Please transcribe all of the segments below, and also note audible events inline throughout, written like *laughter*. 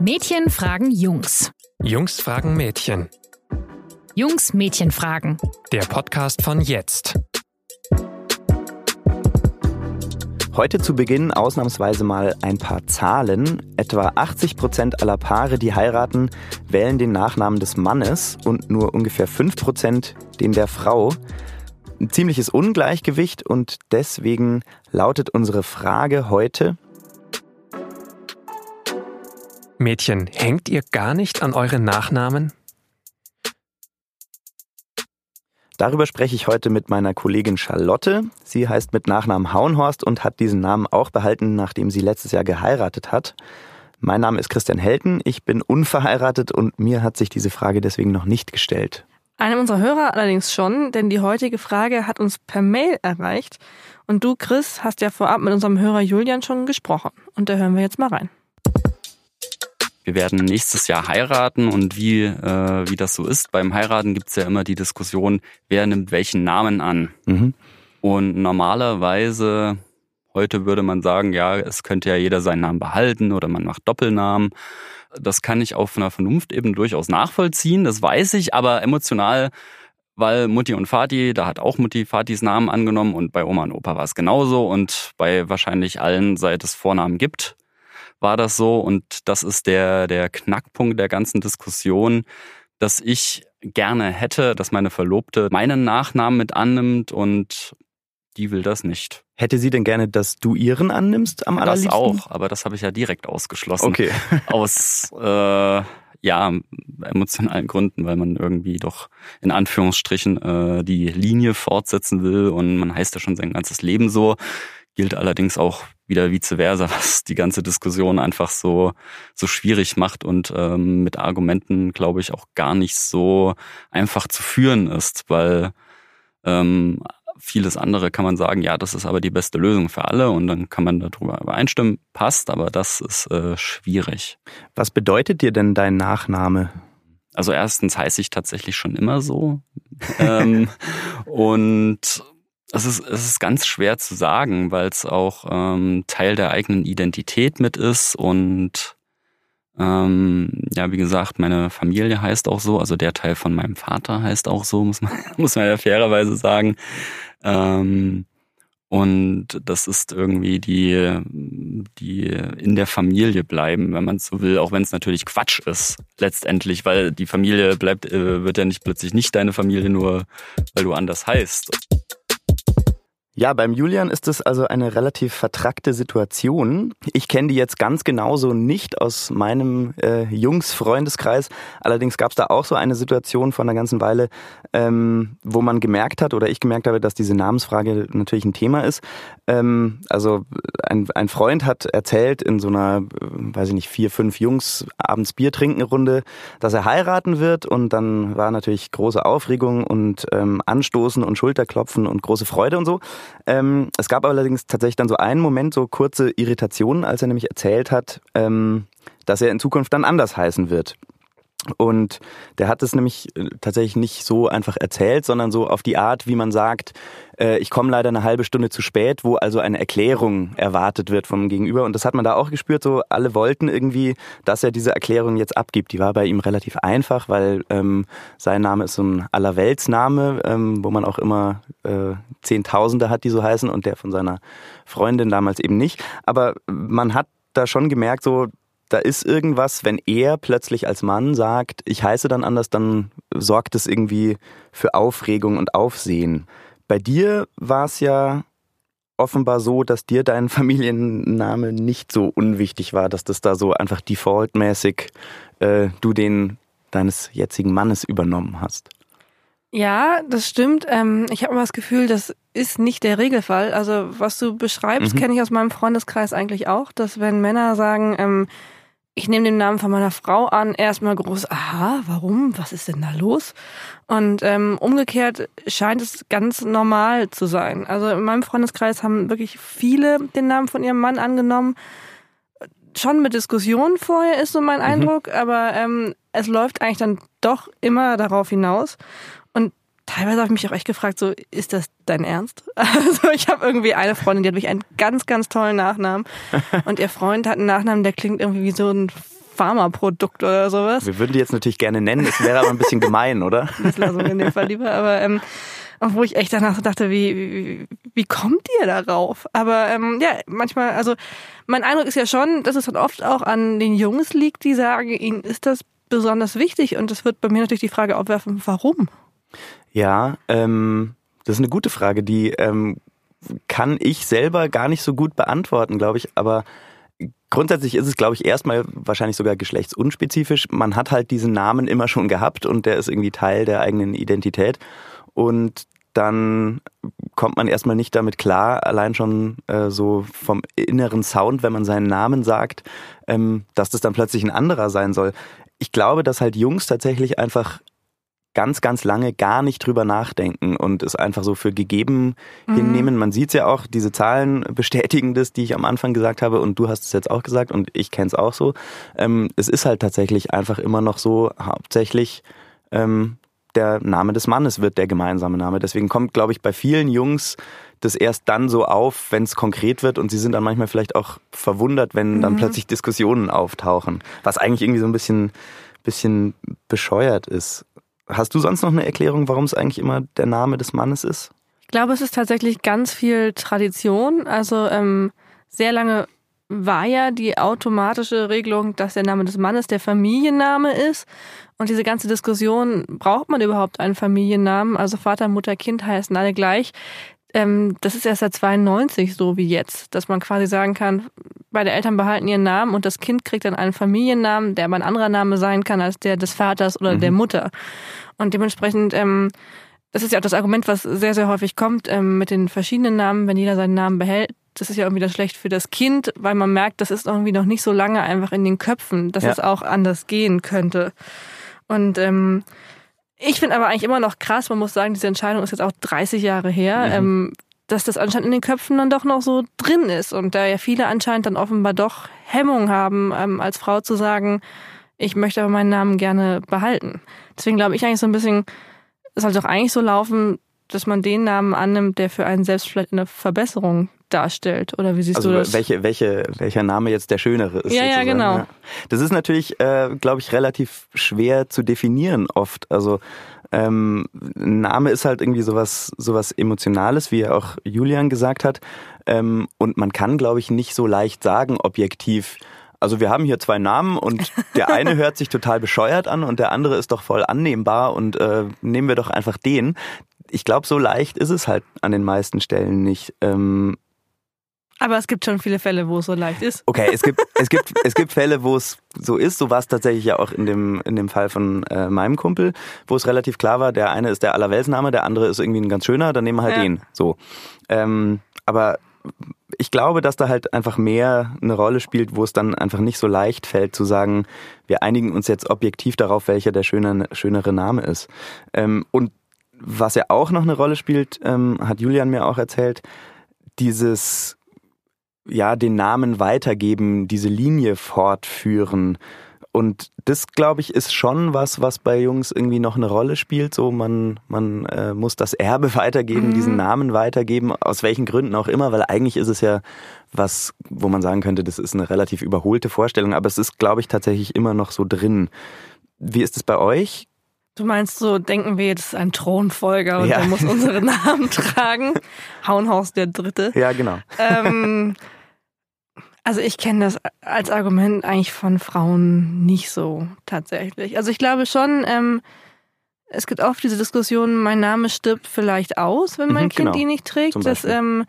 Mädchen fragen Jungs. Jungs fragen Mädchen. Jungs Mädchen fragen. Der Podcast von jetzt. Heute zu Beginn ausnahmsweise mal ein paar Zahlen. Etwa 80 Prozent aller Paare, die heiraten, wählen den Nachnamen des Mannes und nur ungefähr 5 Prozent den der Frau. Ein ziemliches Ungleichgewicht und deswegen lautet unsere Frage heute, Mädchen, hängt ihr gar nicht an euren Nachnamen? Darüber spreche ich heute mit meiner Kollegin Charlotte. Sie heißt mit Nachnamen Hauenhorst und hat diesen Namen auch behalten, nachdem sie letztes Jahr geheiratet hat. Mein Name ist Christian Helten, ich bin unverheiratet und mir hat sich diese Frage deswegen noch nicht gestellt. Einem unserer Hörer allerdings schon, denn die heutige Frage hat uns per Mail erreicht. Und du, Chris, hast ja vorab mit unserem Hörer Julian schon gesprochen. Und da hören wir jetzt mal rein wir werden nächstes Jahr heiraten und wie, äh, wie das so ist. Beim Heiraten gibt es ja immer die Diskussion, wer nimmt welchen Namen an. Mhm. Und normalerweise, heute würde man sagen, ja, es könnte ja jeder seinen Namen behalten oder man macht Doppelnamen. Das kann ich auf einer Vernunftebene durchaus nachvollziehen, das weiß ich, aber emotional weil Mutti und Vati, da hat auch Mutti Vatis Namen angenommen und bei Oma und Opa war es genauso und bei wahrscheinlich allen, seit es Vornamen gibt, war das so und das ist der, der Knackpunkt der ganzen Diskussion, dass ich gerne hätte, dass meine Verlobte meinen Nachnamen mit annimmt und die will das nicht. Hätte sie denn gerne, dass du ihren annimmst am allerliebsten? Das auch, aber das habe ich ja direkt ausgeschlossen. Okay. *laughs* Aus äh, ja emotionalen Gründen, weil man irgendwie doch in Anführungsstrichen äh, die Linie fortsetzen will und man heißt ja schon sein ganzes Leben so. Gilt allerdings auch wieder vice versa, *laughs* was die ganze Diskussion einfach so, so schwierig macht und ähm, mit Argumenten, glaube ich, auch gar nicht so einfach zu führen ist, weil ähm, vieles andere kann man sagen, ja, das ist aber die beste Lösung für alle und dann kann man darüber übereinstimmen, passt, aber das ist äh, schwierig. Was bedeutet dir denn dein Nachname? Also erstens heiße ich tatsächlich schon immer so. ähm, *laughs* und es ist, es ist ganz schwer zu sagen, weil es auch ähm, Teil der eigenen Identität mit ist und ähm, ja, wie gesagt, meine Familie heißt auch so, also der Teil von meinem Vater heißt auch so, muss man, *laughs* muss man ja fairerweise sagen. Ähm, und das ist irgendwie die, die in der Familie bleiben, wenn man so will, auch wenn es natürlich Quatsch ist, letztendlich, weil die Familie bleibt, äh, wird ja nicht plötzlich nicht deine Familie, nur weil du anders heißt. Ja, beim Julian ist es also eine relativ vertrackte Situation. Ich kenne die jetzt ganz genauso nicht aus meinem äh, Jungs-Freundeskreis. Allerdings gab es da auch so eine Situation vor einer ganzen Weile, ähm, wo man gemerkt hat oder ich gemerkt habe, dass diese Namensfrage natürlich ein Thema ist. Ähm, also ein, ein Freund hat erzählt in so einer, weiß ich nicht, vier, fünf Jungs abends Bier trinken Runde, dass er heiraten wird und dann war natürlich große Aufregung und ähm, Anstoßen und Schulterklopfen und große Freude und so. Ähm, es gab allerdings tatsächlich dann so einen Moment, so kurze Irritationen, als er nämlich erzählt hat, ähm, dass er in Zukunft dann anders heißen wird. Und der hat es nämlich äh, tatsächlich nicht so einfach erzählt, sondern so auf die Art, wie man sagt, äh, ich komme leider eine halbe Stunde zu spät, wo also eine Erklärung erwartet wird vom Gegenüber. Und das hat man da auch gespürt, so alle wollten irgendwie, dass er diese Erklärung jetzt abgibt. Die war bei ihm relativ einfach, weil ähm, sein Name ist so ein Allerweltsname, ähm, wo man auch immer äh, Zehntausende hat, die so heißen, und der von seiner Freundin damals eben nicht. Aber man hat da schon gemerkt, so da ist irgendwas, wenn er plötzlich als Mann sagt, ich heiße dann anders, dann sorgt es irgendwie für Aufregung und Aufsehen. Bei dir war es ja offenbar so, dass dir dein *laughs* Familienname nicht so unwichtig war, dass das da so einfach defaultmäßig äh, du den deines jetzigen Mannes übernommen hast. Ja, das stimmt. Ähm, ich habe immer das Gefühl, das ist nicht der Regelfall. Also was du beschreibst, mhm. kenne ich aus meinem Freundeskreis eigentlich auch, dass wenn Männer sagen, ähm, ich nehme den Namen von meiner Frau an, erstmal groß, aha, warum? Was ist denn da los? Und ähm, umgekehrt scheint es ganz normal zu sein. Also in meinem Freundeskreis haben wirklich viele den Namen von ihrem Mann angenommen. Schon mit Diskussionen vorher ist so mein mhm. Eindruck, aber ähm, es läuft eigentlich dann doch immer darauf hinaus teilweise habe ich mich auch echt gefragt, so, ist das dein Ernst? *laughs* Also ich habe irgendwie eine Freundin, die hat wirklich einen ganz, ganz tollen Nachnamen. *laughs* Und ihr Freund hat einen Nachnamen, der klingt irgendwie wie so ein Pharmaprodukt oder sowas. Wir würden die jetzt natürlich gerne nennen, es wäre aber ein bisschen gemein, oder? *laughs* Wir in dem Fall lieber, aber ähm, wo ich echt danach so dachte, wie, wie, wie kommt ihr darauf? Aber ähm, ja, manchmal, also mein Eindruck ist ja schon, dass es dann oft auch an den Jungs liegt, die sagen, ihnen ist das besonders wichtig und das wird bei mir natürlich die Frage aufwerfen, warum? Ja, ähm, das ist eine gute Frage, die ähm, kann ich selber gar nicht so gut beantworten, glaube ich, aber Grundsätzlich ist es, glaube ich, erstmal wahrscheinlich sogar geschlechtsunspezifisch. Man hat halt diesen Namen immer schon gehabt und der ist irgendwie Teil der eigenen Identität und dann kommt man erstmal nicht damit klar, allein schon äh, so vom inneren Sound, wenn man seinen Namen sagt, ähm, dass das dann plötzlich ein anderer sein soll. Ich glaube, dass halt Jungs tatsächlich einfach ganz, ganz lange gar nicht drüber nachdenken und es einfach so für gegeben mhm. hinnehmen. Man sieht es ja auch, diese Zahlen bestätigen das, die ich am Anfang gesagt habe und du hast es jetzt auch gesagt und ich kenne es auch so. Ähm, es ist halt tatsächlich einfach immer noch so, hauptsächlich ähm, der Name des Mannes wird der gemeinsame Name. Deswegen kommt, glaube ich, bei vielen Jungs das erst dann so auf, wenn es konkret wird und sie sind dann manchmal vielleicht auch verwundert, wenn mhm. dann plötzlich Diskussionen auftauchen, was eigentlich irgendwie so ein bisschen, bisschen bescheuert ist. Hast du sonst noch eine Erklärung, warum es eigentlich immer der Name des Mannes ist? Ich glaube, es ist tatsächlich ganz viel Tradition. Also ähm, sehr lange war ja die automatische Regelung, dass der Name des Mannes der Familienname ist. Und diese ganze Diskussion, braucht man überhaupt einen Familiennamen? Also Vater, Mutter, Kind heißen alle gleich. Ähm, das ist erst seit 92 so wie jetzt, dass man quasi sagen kann, beide Eltern behalten ihren Namen und das Kind kriegt dann einen Familiennamen, der aber ein anderer Name sein kann als der des Vaters oder mhm. der Mutter. Und dementsprechend, ähm, das ist ja auch das Argument, was sehr, sehr häufig kommt ähm, mit den verschiedenen Namen, wenn jeder seinen Namen behält. Das ist ja irgendwie das schlecht für das Kind, weil man merkt, das ist irgendwie noch nicht so lange einfach in den Köpfen, dass ja. es auch anders gehen könnte. Und ähm, ich finde aber eigentlich immer noch krass, man muss sagen, diese Entscheidung ist jetzt auch 30 Jahre her, mhm. ähm, dass das anscheinend in den Köpfen dann doch noch so drin ist und da ja viele anscheinend dann offenbar doch Hemmung haben, ähm, als Frau zu sagen, ich möchte aber meinen Namen gerne behalten. Deswegen glaube ich eigentlich so ein bisschen, es soll doch eigentlich so laufen, dass man den Namen annimmt, der für einen selbst vielleicht eine Verbesserung darstellt. Oder wie siehst also du das? Welche, welche, welcher Name jetzt der schönere ist. Ja, sozusagen. ja, genau. Das ist natürlich, äh, glaube ich, relativ schwer zu definieren oft. Also ähm, Name ist halt irgendwie sowas, sowas Emotionales, wie ja auch Julian gesagt hat. Ähm, und man kann, glaube ich, nicht so leicht sagen, objektiv, also wir haben hier zwei Namen und *laughs* der eine hört sich total bescheuert an und der andere ist doch voll annehmbar und äh, nehmen wir doch einfach den. Ich glaube, so leicht ist es halt an den meisten Stellen nicht. Ähm, aber es gibt schon viele Fälle, wo es so leicht ist. Okay, es gibt, *laughs* es gibt, es gibt Fälle, wo es so ist. So war es tatsächlich ja auch in dem, in dem Fall von äh, meinem Kumpel, wo es relativ klar war, der eine ist der Allerweltsname, der andere ist irgendwie ein ganz schöner, dann nehmen wir halt ja. den. So. Ähm, aber ich glaube, dass da halt einfach mehr eine Rolle spielt, wo es dann einfach nicht so leicht fällt zu sagen, wir einigen uns jetzt objektiv darauf, welcher der schöne, schönere Name ist. Ähm, und was ja auch noch eine Rolle spielt, ähm, hat Julian mir auch erzählt, dieses ja, den Namen weitergeben, diese Linie fortführen. Und das, glaube ich, ist schon was, was bei Jungs irgendwie noch eine Rolle spielt. So, man, man äh, muss das Erbe *laughs* weitergeben, mhm. diesen Namen weitergeben, aus welchen Gründen auch immer, weil eigentlich ist es ja was, wo man sagen könnte, das ist eine relativ überholte Vorstellung, aber es ist, glaube ich, tatsächlich immer noch so drin. Wie ist es bei euch? Du meinst so, denken wir jetzt ein Thronfolger und ja. der muss unsere *laughs* Namen tragen? Hauenhaus der Dritte. Ja, genau. Ähm, *laughs* also ich kenne das als Argument eigentlich von Frauen nicht so tatsächlich. Also ich glaube schon, ähm, es gibt oft diese Diskussion, mein Name stirbt vielleicht aus, wenn mein mhm, Kind genau. ihn nicht trägt. Das ähm,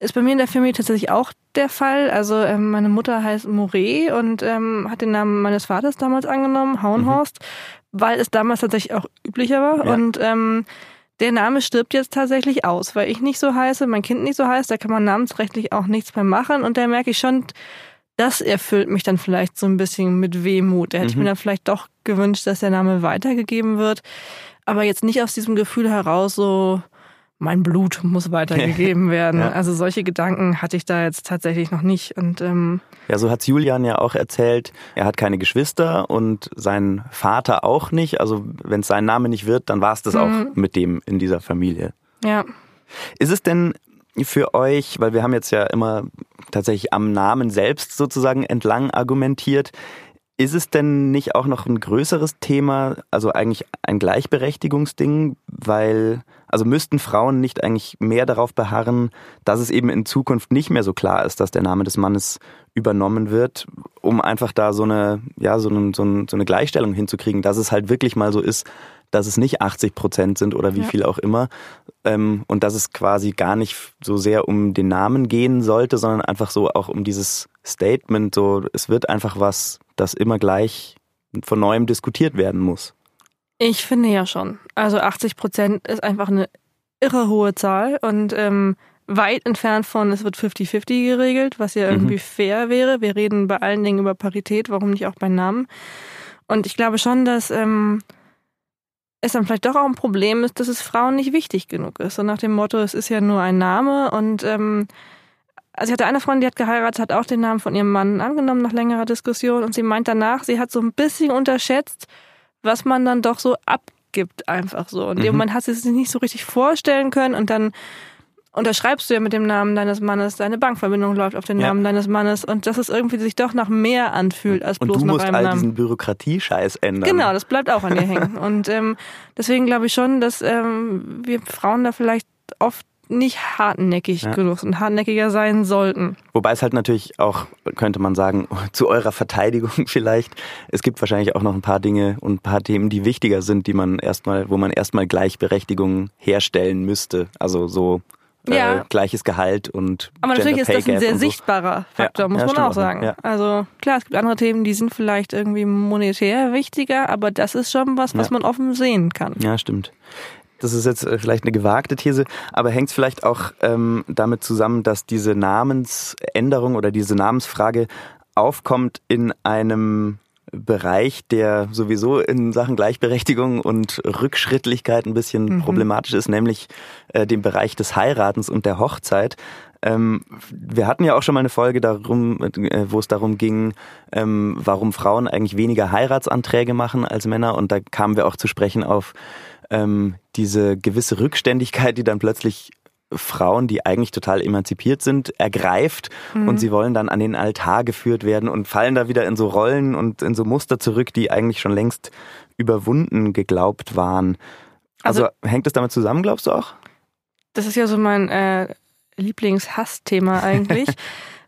ist bei mir in der Familie tatsächlich auch der Fall. Also ähm, meine Mutter heißt Moret und ähm, hat den Namen meines Vaters damals angenommen, Hauenhorst, mhm. weil es damals tatsächlich auch üblicher war. Ja. Und ähm, der Name stirbt jetzt tatsächlich aus, weil ich nicht so heiße, mein Kind nicht so heißt, da kann man namensrechtlich auch nichts mehr machen und da merke ich schon, das erfüllt mich dann vielleicht so ein bisschen mit Wehmut. Da hätte mhm. ich mir dann vielleicht doch gewünscht, dass der Name weitergegeben wird, aber jetzt nicht aus diesem Gefühl heraus so, mein Blut muss weitergegeben *laughs* werden. ja. Also solche Gedanken hatte ich da jetzt tatsächlich noch nicht. Und ähm, ja, so hat's Julian ja auch erzählt. Er hat keine Geschwister und sein Vater auch nicht. Also wenn es sein Name nicht wird, dann war es das mhm. auch mit dem in dieser Familie. Ja. Ist es denn für euch, weil wir haben jetzt ja immer tatsächlich am Namen selbst sozusagen entlang argumentiert, Ist es denn nicht auch noch ein größeres Thema, also eigentlich ein Gleichberechtigungsding, weil, also müssten Frauen nicht eigentlich mehr darauf beharren, dass es eben in Zukunft nicht mehr so klar ist, dass der Name des Mannes übernommen wird, um einfach da so eine, ja, so, eine, so eine Gleichstellung hinzukriegen, dass es halt wirklich mal so ist, dass es nicht 80 Prozent sind oder wie ja. viel auch immer ähm, und dass es quasi gar nicht so sehr um den Namen gehen sollte, sondern einfach so auch um dieses Statement, so es wird einfach was, das immer gleich von neuem diskutiert werden muss. Ich finde ja schon. Also 80 Prozent ist einfach eine irre hohe Zahl und ähm, weit entfernt von, es wird 50-50 geregelt, was ja irgendwie mhm. fair wäre. Wir reden bei allen Dingen über Parität, warum nicht auch bei Namen? Und ich glaube schon, dass ähm, es dann vielleicht doch auch ein Problem ist, dass es Frauen nicht wichtig genug ist. So nach dem Motto, es ist ja nur ein Name und ähm, also ich hatte eine Freundin, die hat geheiratet, hat auch den Namen von ihrem Mann angenommen nach längerer Diskussion und sie meint danach, sie hat so ein bisschen unterschätzt, was man dann doch so abgibt einfach so. Und mhm. man hat sie sich nicht so richtig vorstellen können und dann unterschreibst du ja mit dem Namen deines Mannes, deine Bankverbindung läuft auf den ja. Namen deines Mannes und dass es irgendwie sich doch nach mehr anfühlt als bloß und du nach musst einem all Namen. diesen Bürokratiescheiß ändern. Genau, das bleibt auch an dir hängen. *laughs* Und ähm, deswegen glaube ich schon, dass ähm, wir Frauen da vielleicht oft nicht hartnäckig ja. genug und hartnäckiger sein sollten. Wobei es halt natürlich auch, könnte man sagen, *laughs* zu eurer Verteidigung *laughs* vielleicht, es gibt wahrscheinlich auch noch ein paar Dinge und ein paar Themen, die wichtiger sind, die man erstmal, wo man erstmal Gleichberechtigung herstellen müsste. Also so äh, ja. äh, gleiches Gehalt und Aber Gender natürlich ist das ein sehr so. sichtbarer Faktor, ja. muss man auch sagen. Ja. Also klar, es gibt andere Themen, die sind vielleicht irgendwie monetär wichtiger, aber das ist schon was, was man offen sehen kann. Ja, stimmt. Das ist jetzt äh, vielleicht eine gewagte These, aber hängt es vielleicht auch ähm, damit zusammen, dass diese Namensänderung oder diese Namensfrage aufkommt in einem Bereich, der sowieso in Sachen Gleichberechtigung und Rückschrittlichkeit ein bisschen mhm. problematisch ist, nämlich äh, dem Bereich des Heiratens und der Hochzeit. Ähm, wir hatten ja auch schon mal eine Folge darum, äh, wo es darum ging, ähm, warum Frauen eigentlich weniger Heiratsanträge machen als Männer. Und da kamen wir auch zu sprechen auf ähm, diese gewisse Rückständigkeit, die dann plötzlich Frauen, die eigentlich total emanzipiert sind, ergreift mhm. und sie wollen dann an den Altar geführt werden und fallen da wieder in so Rollen und in so Muster zurück, die eigentlich schon längst überwunden geglaubt waren. Also, also hängt das damit zusammen, glaubst du auch? Das ist ja so mein äh, Lieblingshassthema eigentlich. *laughs*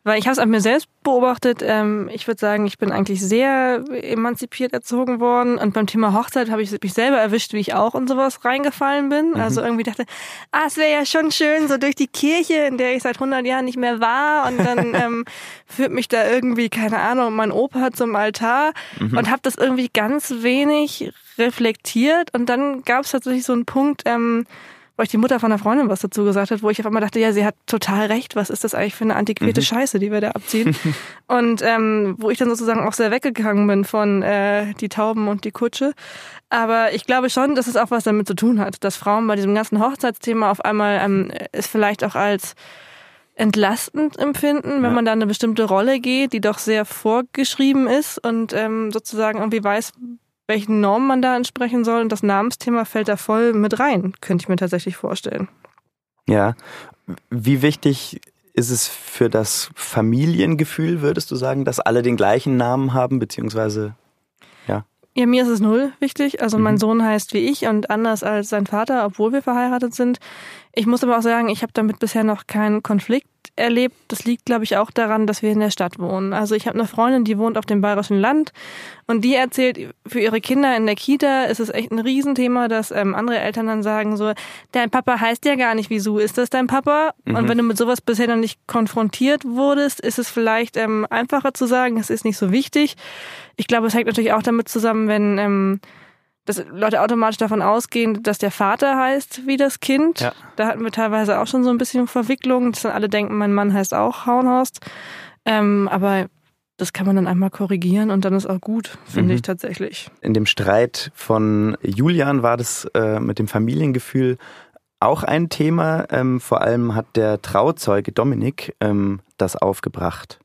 Weil ich habe es an mir selbst beobachtet. Ähm, ich würde sagen, ich bin eigentlich sehr emanzipiert erzogen worden. Und beim Thema Hochzeit habe ich mich selber erwischt, wie ich auch in sowas reingefallen bin. Mhm. Also irgendwie dachte, ah, es wäre ja schon schön, so durch die Kirche, in der ich seit 100 Jahren nicht mehr war. Und dann *laughs* ähm, führt mich da irgendwie, keine Ahnung, mein Opa zum Altar. Mhm. Und habe das irgendwie ganz wenig reflektiert. Und dann gab es tatsächlich so einen Punkt, ähm, weil ich die Mutter von einer Freundin was dazu gesagt hat, wo ich auf einmal dachte, ja, sie hat total recht, was ist das eigentlich für eine antiquierte mhm. Scheiße, die wir da abziehen? *laughs* und ähm, wo ich dann sozusagen auch sehr weggegangen bin von äh, die Tauben und die Kutsche. Aber ich glaube schon, dass es auch was damit zu tun hat, dass Frauen bei diesem ganzen Hochzeitsthema auf einmal ähm, es vielleicht auch als entlastend empfinden, wenn ja. man da eine bestimmte Rolle geht, die doch sehr vorgeschrieben ist und ähm, sozusagen irgendwie weiß, welchen Normen man da entsprechen soll. Und das Namensthema fällt da voll mit rein, könnte ich mir tatsächlich vorstellen. Ja. Wie wichtig ist es für das Familiengefühl, würdest du sagen, dass alle den gleichen Namen haben, beziehungsweise ja? Ja, mir ist es null wichtig. Also mein mhm. Sohn heißt wie ich und anders als sein Vater, obwohl wir verheiratet sind. Ich muss aber auch sagen, ich habe damit bisher noch keinen Konflikt erlebt. Das liegt, glaube ich, auch daran, dass wir in der Stadt wohnen. Also ich habe eine Freundin, die wohnt auf dem bayerischen Land und die erzählt, für ihre Kinder in der Kita ist es echt ein Riesenthema, dass ähm, andere Eltern dann sagen so, dein Papa heißt ja gar nicht wieso, ist das dein Papa? Mhm. Und wenn du mit sowas bisher noch nicht konfrontiert wurdest, ist es vielleicht ähm, einfacher zu sagen, es ist nicht so wichtig. Ich glaube, es hängt natürlich auch damit zusammen, wenn ähm, dass Leute automatisch davon ausgehen, dass der Vater heißt wie das Kind. Ja. Da hatten wir teilweise auch schon so ein bisschen Verwicklungen, dass dann alle denken, mein Mann heißt auch Hauenhorst. Ähm, aber das kann man dann einmal korrigieren und dann ist auch gut, finde mhm. ich tatsächlich. In dem Streit von Julian war das äh, mit dem Familiengefühl auch ein Thema. Ähm, vor allem hat der Trauzeuge Dominik ähm, das aufgebracht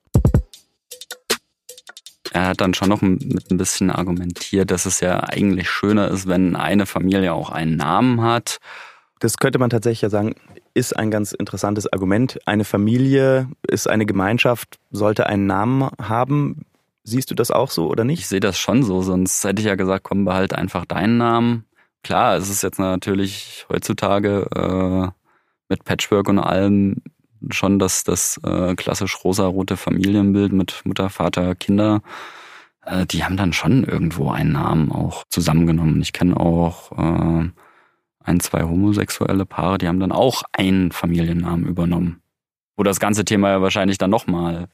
er hat dann schon noch mit ein bisschen argumentiert, dass es ja eigentlich schöner ist, wenn eine Familie auch einen Namen hat. Das könnte man tatsächlich ja sagen, ist ein ganz interessantes Argument. Eine Familie ist eine Gemeinschaft, sollte einen Namen haben. Siehst du das auch so oder nicht? Ich sehe das schon so, sonst hätte ich ja gesagt, komm, behalt einfach deinen Namen. Klar, es ist jetzt natürlich heutzutage äh, mit Patchwork und allem schon das, das äh, klassisch rosa-rote Familienbild mit Mutter, Vater, Kinder. Äh, die haben dann schon irgendwo einen Namen auch zusammengenommen. Ich kenne auch äh, ein, zwei homosexuelle Paare, die haben dann auch einen Familiennamen übernommen. Wo das ganze Thema ja wahrscheinlich dann nochmal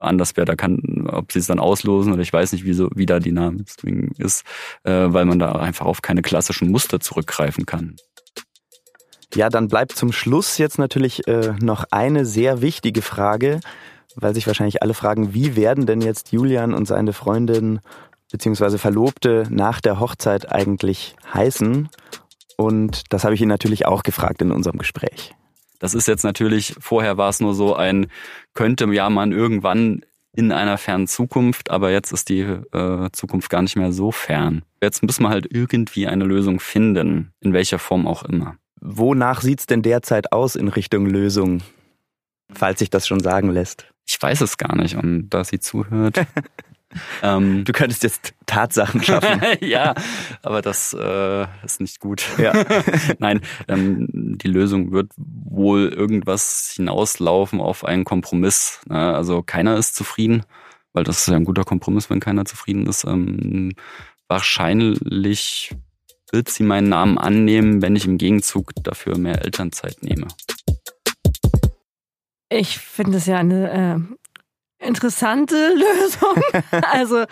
anders wäre. Da kann, ob sie es dann auslosen oder ich weiß nicht, wie, so, wie da die Namensding ist, äh, weil man da einfach auf keine klassischen Muster zurückgreifen kann. Ja, dann bleibt zum Schluss jetzt natürlich äh, noch eine sehr wichtige Frage, weil sich wahrscheinlich alle fragen, wie werden denn jetzt Julian und seine Freundin bzw. Verlobte nach der Hochzeit eigentlich heißen? Und das habe ich ihn natürlich auch gefragt in unserem Gespräch. Das ist jetzt natürlich, vorher war es nur so ein, könnte ja man irgendwann in einer fernen Zukunft, aber jetzt ist die äh, Zukunft gar nicht mehr so fern. Jetzt müssen wir halt irgendwie eine Lösung finden, in welcher Form auch immer. Wonach sieht's denn derzeit aus in Richtung Lösung, falls sich das schon sagen lässt? Ich weiß es gar nicht und da sie zuhört. *laughs* ähm, du könntest jetzt Tatsachen schaffen. *laughs* ja, aber das äh, ist nicht gut. Ja. *laughs* Nein, ähm, die Lösung wird wohl irgendwas hinauslaufen auf einen Kompromiss. Ne? Also keiner ist zufrieden, weil das ist ja ein guter Kompromiss, wenn keiner zufrieden ist. Ähm, wahrscheinlich wird sie meinen Namen annehmen, wenn ich im Gegenzug dafür mehr Elternzeit nehme. Ich finde es ja eine äh, interessante *laughs* Lösung. also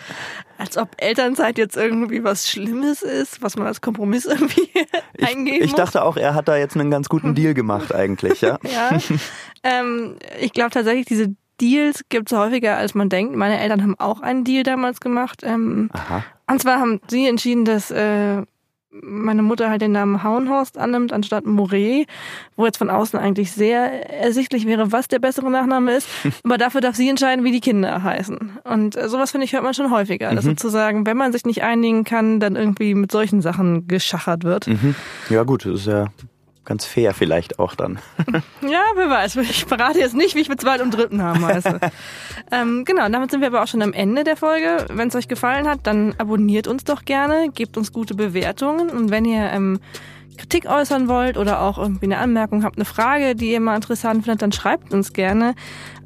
als ob Elternzeit jetzt irgendwie was Schlimmes ist, was man als Kompromiss irgendwie *laughs* ich, eingehen Ich dachte auch, er hat da jetzt einen ganz guten Deal gemacht eigentlich, ja. *laughs* ja. Ähm, ich glaube tatsächlich, diese Deals gibt es häufiger, als man denkt. Meine Eltern haben auch einen Deal damals gemacht. Ähm, Aha. Und zwar haben sie entschieden, dass äh, meine Mutter halt den Namen Hauenhorst annimmt anstatt Moret, wo jetzt von außen eigentlich sehr ersichtlich wäre, was der bessere Nachname ist. *laughs* Aber dafür darf sie entscheiden, wie die Kinder heißen. Und äh, sowas finde ich hört man schon häufiger, mhm. dass sozusagen, wenn man sich nicht einigen kann, dann irgendwie mit solchen Sachen geschachert wird. Mhm. Ja gut, das ist ja ganz fair vielleicht auch dann. *laughs* ja, wer weiß. Ich verrate jetzt nicht, wie ich mit zweit und dritten haben heiße. *laughs* ähm, genau, damit sind wir aber auch schon am Ende der Folge. Wenn es euch gefallen hat, dann abonniert uns doch gerne, gebt uns gute Bewertungen und wenn ihr ähm, Kritik äußern wollt oder auch irgendwie eine Anmerkung habt, eine Frage, die ihr mal interessant findet, dann schreibt uns gerne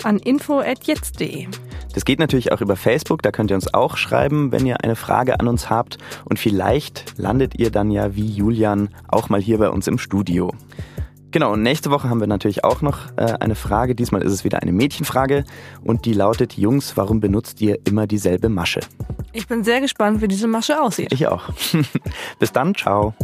an info@jetzt.de. Das geht natürlich auch über Facebook, da könnt ihr uns auch schreiben, wenn ihr eine Frage an uns habt und vielleicht landet ihr dann ja wie Julian auch mal hier bei uns im Studio. Genau, und nächste Woche haben wir natürlich auch noch äh, eine Frage. Diesmal ist es wieder eine Mädchenfrage und die lautet, Jungs, warum benutzt ihr immer dieselbe Masche? Ich bin sehr gespannt, wie diese Masche aussieht. Ich auch. *laughs* Bis dann, ciao.